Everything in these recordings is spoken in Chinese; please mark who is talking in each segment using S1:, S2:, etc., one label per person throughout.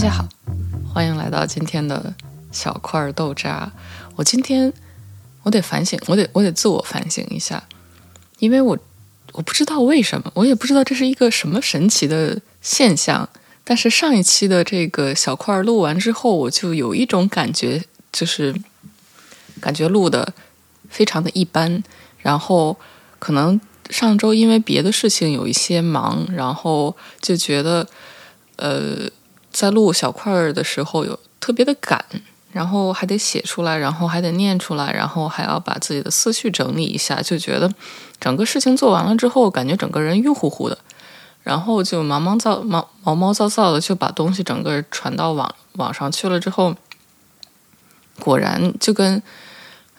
S1: 大家好，欢迎来到今天的小块豆渣。我今天我得反省，我得我得自我反省一下，因为我我不知道为什么，我也不知道这是一个什么神奇的现象。但是上一期的这个小块录完之后，我就有一种感觉，就是感觉录的非常的一般。然后可能上周因为别的事情有一些忙，然后就觉得呃。在录小块儿的时候有特别的赶，然后还得写出来，然后还得念出来，然后还要把自己的思绪整理一下，就觉得整个事情做完了之后，感觉整个人晕乎乎的，然后就忙忙躁忙毛毛躁躁的就把东西整个传到网网上去了之后，果然就跟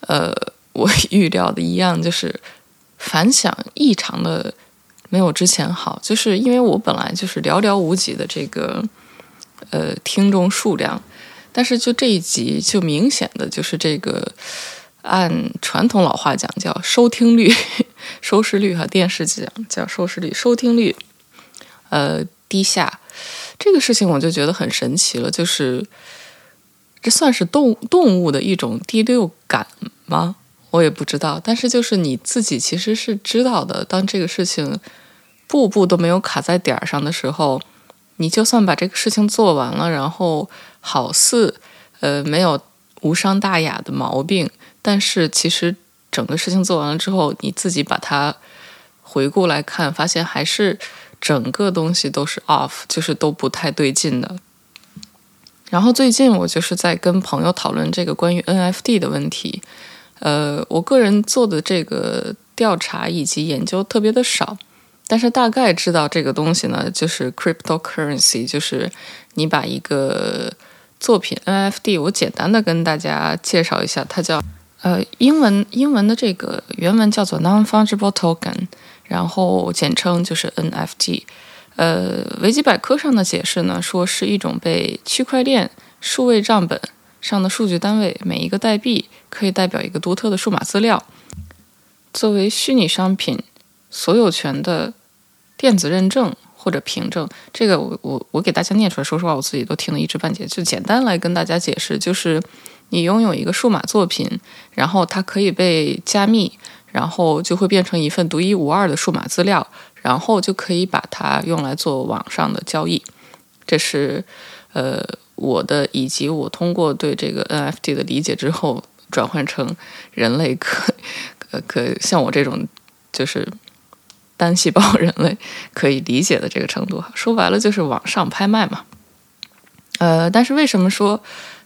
S1: 呃我预料的一样，就是反响异常的没有之前好，就是因为我本来就是寥寥无几的这个。呃，听众数量，但是就这一集，就明显的就是这个，按传统老话讲叫收听率、收视率哈，电视讲叫收视率、收听率，呃，低下，这个事情我就觉得很神奇了，就是这算是动动物的一种第六感吗？我也不知道，但是就是你自己其实是知道的，当这个事情步步都没有卡在点儿上的时候。你就算把这个事情做完了，然后好似呃没有无伤大雅的毛病，但是其实整个事情做完了之后，你自己把它回顾来看，发现还是整个东西都是 off，就是都不太对劲的。然后最近我就是在跟朋友讨论这个关于 NFT 的问题，呃，我个人做的这个调查以及研究特别的少。但是大概知道这个东西呢，就是 cryptocurrency，就是你把一个作品 NFT，我简单的跟大家介绍一下，它叫呃英文英文的这个原文叫做 non-fungible token，然后简称就是 NFT。呃，维基百科上的解释呢，说是一种被区块链数位账本上的数据单位，每一个代币可以代表一个独特的数码资料，作为虚拟商品所有权的。电子认证或者凭证，这个我我我给大家念出来，说实话，我自己都听得一知半解。就简单来跟大家解释，就是你拥有一个数码作品，然后它可以被加密，然后就会变成一份独一无二的数码资料，然后就可以把它用来做网上的交易。这是呃我的以及我通过对这个 NFT 的理解之后，转换成人类可呃可像我这种就是。单细胞人类可以理解的这个程度，说白了就是网上拍卖嘛。呃，但是为什么说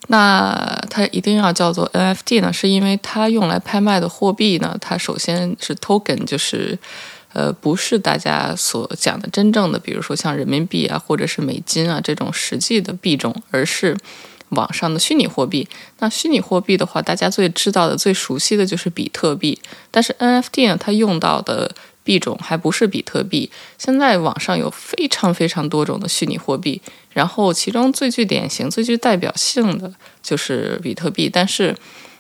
S1: 那它一定要叫做 NFT 呢？是因为它用来拍卖的货币呢，它首先是 token，就是呃不是大家所讲的真正的，比如说像人民币啊或者是美金啊这种实际的币种，而是网上的虚拟货币。那虚拟货币的话，大家最知道的、最熟悉的就是比特币。但是 NFT 呢，它用到的币种还不是比特币。现在网上有非常非常多种的虚拟货币，然后其中最具典型、最具代表性的就是比特币。但是，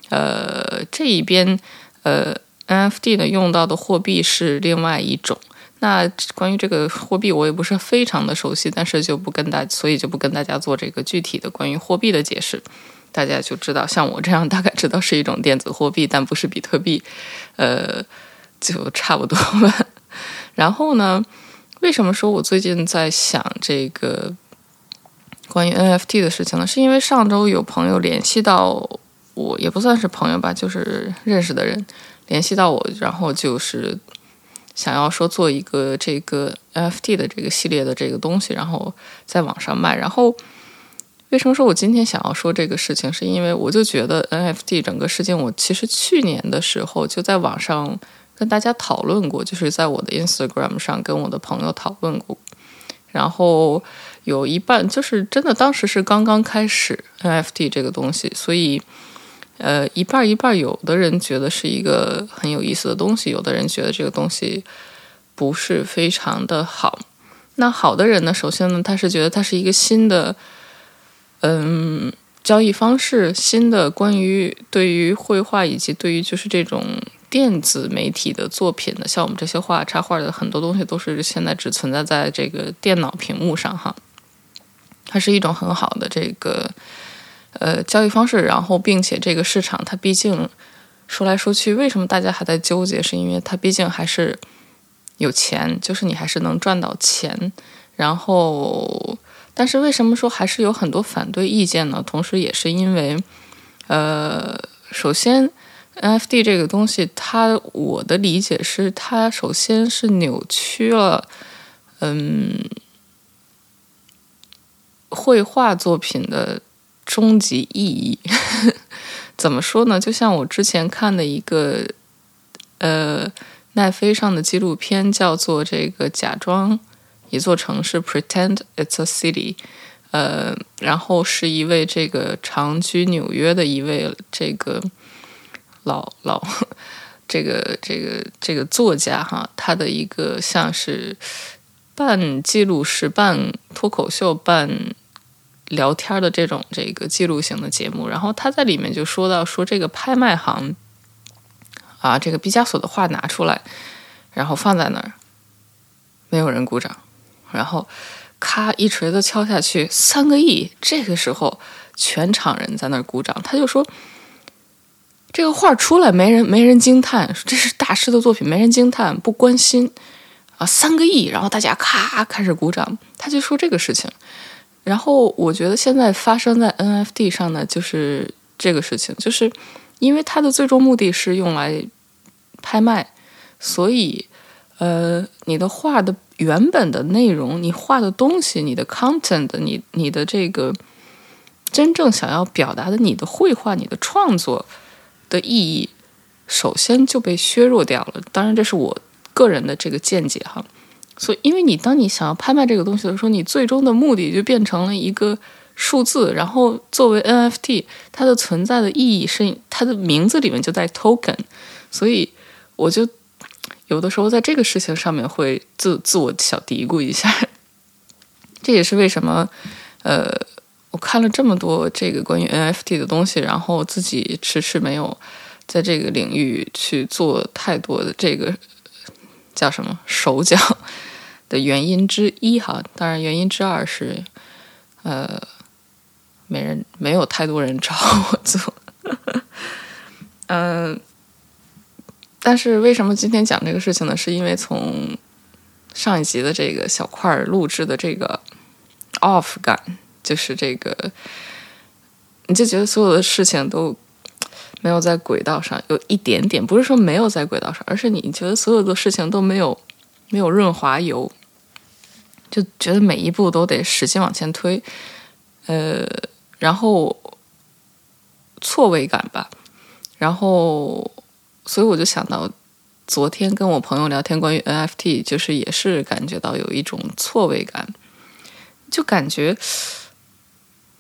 S1: 呃，这一边呃 NFT 呢用到的货币是另外一种。那关于这个货币，我也不是非常的熟悉，但是就不跟大，所以就不跟大家做这个具体的关于货币的解释。大家就知道，像我这样大概知道是一种电子货币，但不是比特币。呃。就差不多吧。然后呢，为什么说我最近在想这个关于 NFT 的事情呢？是因为上周有朋友联系到我，也不算是朋友吧，就是认识的人联系到我，然后就是想要说做一个这个 NFT 的这个系列的这个东西，然后在网上卖。然后为什么说我今天想要说这个事情？是因为我就觉得 NFT 整个事情，我其实去年的时候就在网上。跟大家讨论过，就是在我的 Instagram 上跟我的朋友讨论过，然后有一半就是真的，当时是刚刚开始 NFT 这个东西，所以呃一半一半，有的人觉得是一个很有意思的东西，有的人觉得这个东西不是非常的好。那好的人呢，首先呢，他是觉得它是一个新的嗯交易方式，新的关于对于绘画以及对于就是这种。电子媒体的作品呢，像我们这些画插画的很多东西，都是现在只存在在这个电脑屏幕上哈。它是一种很好的这个呃交易方式。然后，并且这个市场它毕竟说来说去，为什么大家还在纠结？是因为它毕竟还是有钱，就是你还是能赚到钱。然后，但是为什么说还是有很多反对意见呢？同时，也是因为呃，首先。NFT 这个东西，它我的理解是，它首先是扭曲了，嗯，绘画作品的终极意义。怎么说呢？就像我之前看的一个，呃，奈飞上的纪录片，叫做《这个假装一座城市》（Pretend It's a City），呃，然后是一位这个长居纽约的一位这个。老老，这个这个这个作家哈，他的一个像是半记录式、半脱口秀、半聊天的这种这个记录型的节目，然后他在里面就说到说这个拍卖行啊，这个毕加索的画拿出来，然后放在那儿，没有人鼓掌，然后咔一锤子敲下去，三个亿，这个时候全场人在那儿鼓掌，他就说。这个画出来，没人没人惊叹，这是大师的作品，没人惊叹，不关心啊，三个亿，然后大家咔开始鼓掌，他就说这个事情。然后我觉得现在发生在 NFT 上呢，就是这个事情，就是因为它的最终目的是用来拍卖，所以呃，你的画的原本的内容，你画的东西，你的 content，你你的这个真正想要表达的，你的绘画，你的创作。的意义首先就被削弱掉了。当然，这是我个人的这个见解哈。所以，因为你当你想要拍卖这个东西的时候，你最终的目的就变成了一个数字。然后，作为 NFT，它的存在的意义是它的名字里面就带 token。所以，我就有的时候在这个事情上面会自自我小嘀咕一下。这也是为什么，呃。我看了这么多这个关于 NFT 的东西，然后自己迟迟没有在这个领域去做太多的这个叫什么手脚的原因之一哈。当然，原因之二是呃，没人没有太多人找我做。嗯，但是为什么今天讲这个事情呢？是因为从上一集的这个小块录制的这个 off 感。就是这个，你就觉得所有的事情都没有在轨道上，有一点点，不是说没有在轨道上，而是你觉得所有的事情都没有没有润滑油，就觉得每一步都得使劲往前推，呃，然后错位感吧，然后所以我就想到昨天跟我朋友聊天关于 NFT，就是也是感觉到有一种错位感，就感觉。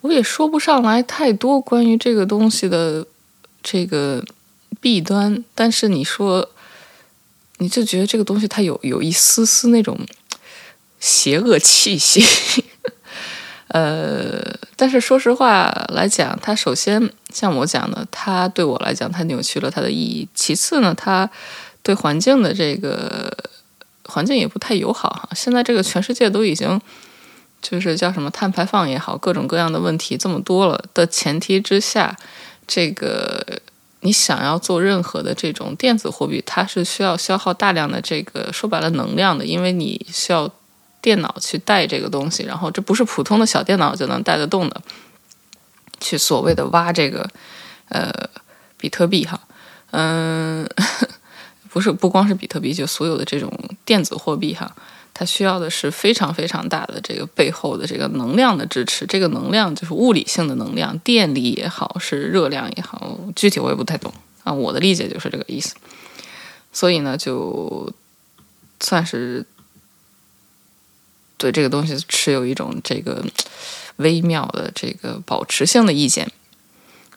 S1: 我也说不上来太多关于这个东西的这个弊端，但是你说，你就觉得这个东西它有有一丝丝那种邪恶气息，呃，但是说实话来讲，它首先像我讲的，它对我来讲，它扭曲了它的意义；其次呢，它对环境的这个环境也不太友好哈。现在这个全世界都已经。就是叫什么碳排放也好，各种各样的问题这么多了的前提之下，这个你想要做任何的这种电子货币，它是需要消耗大量的这个说白了能量的，因为你需要电脑去带这个东西，然后这不是普通的小电脑就能带得动的，去所谓的挖这个呃比特币哈，嗯，不是不光是比特币，就所有的这种电子货币哈。它需要的是非常非常大的这个背后的这个能量的支持，这个能量就是物理性的能量，电力也好，是热量也好，具体我也不太懂啊。我的理解就是这个意思。所以呢，就算是对这个东西持有一种这个微妙的这个保持性的意见。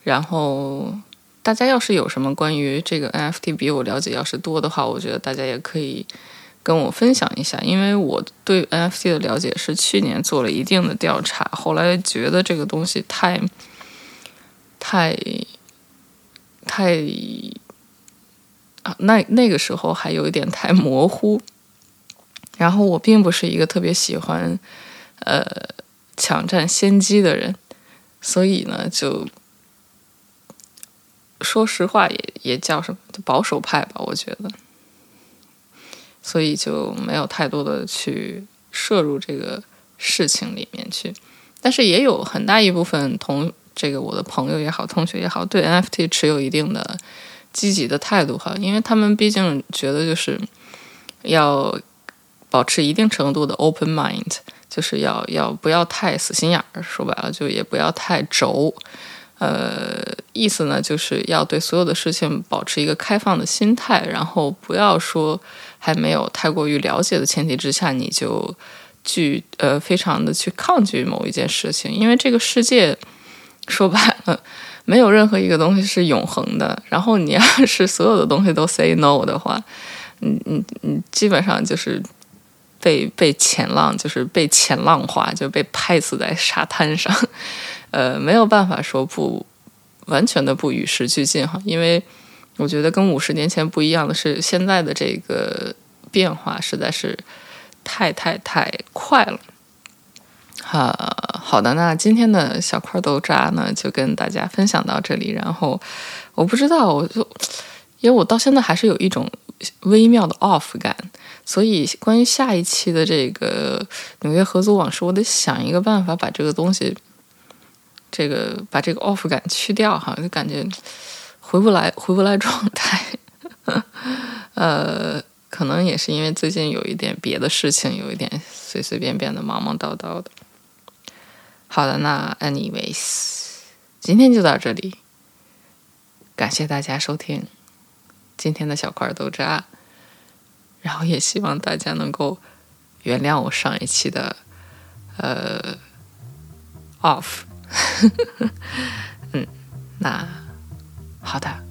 S1: 然后，大家要是有什么关于这个 NFT 比我了解要是多的话，我觉得大家也可以。跟我分享一下，因为我对 NFT 的了解是去年做了一定的调查，后来觉得这个东西太、太、太啊，那那个时候还有一点太模糊。然后我并不是一个特别喜欢呃抢占先机的人，所以呢，就说实话也也叫什么保守派吧，我觉得，所以就没有太多的去摄入这个事情里面去，但是也有很大一部分同这个我的朋友也好，同学也好，对 NFT 持有一定的积极的态度哈，因为他们毕竟觉得就是要保持一定程度的 open mind。就是要要不要太死心眼儿，说白了就也不要太轴，呃，意思呢就是要对所有的事情保持一个开放的心态，然后不要说还没有太过于了解的前提之下，你就拒呃非常的去抗拒某一件事情，因为这个世界说白了没有任何一个东西是永恒的，然后你要是所有的东西都 say no 的话，嗯嗯嗯，基本上就是。被被前浪就是被前浪化，就被拍死在沙滩上，呃，没有办法说不完全的不与时俱进哈，因为我觉得跟五十年前不一样的是，现在的这个变化实在是太太太快了。哈，好的，那今天的小块豆渣呢，就跟大家分享到这里。然后我不知道，我就因为我到现在还是有一种微妙的 off 感。所以，关于下一期的这个纽约合租往事，我得想一个办法把这个东西，这个把这个 off 感去掉哈，就感觉回不来，回不来状态。呃，可能也是因为最近有一点别的事情，有一点随随便便的忙忙叨叨的。好的，那 anyways，今天就到这里，感谢大家收听今天的小块豆渣。然后也希望大家能够原谅我上一期的呃 off，嗯，那好的。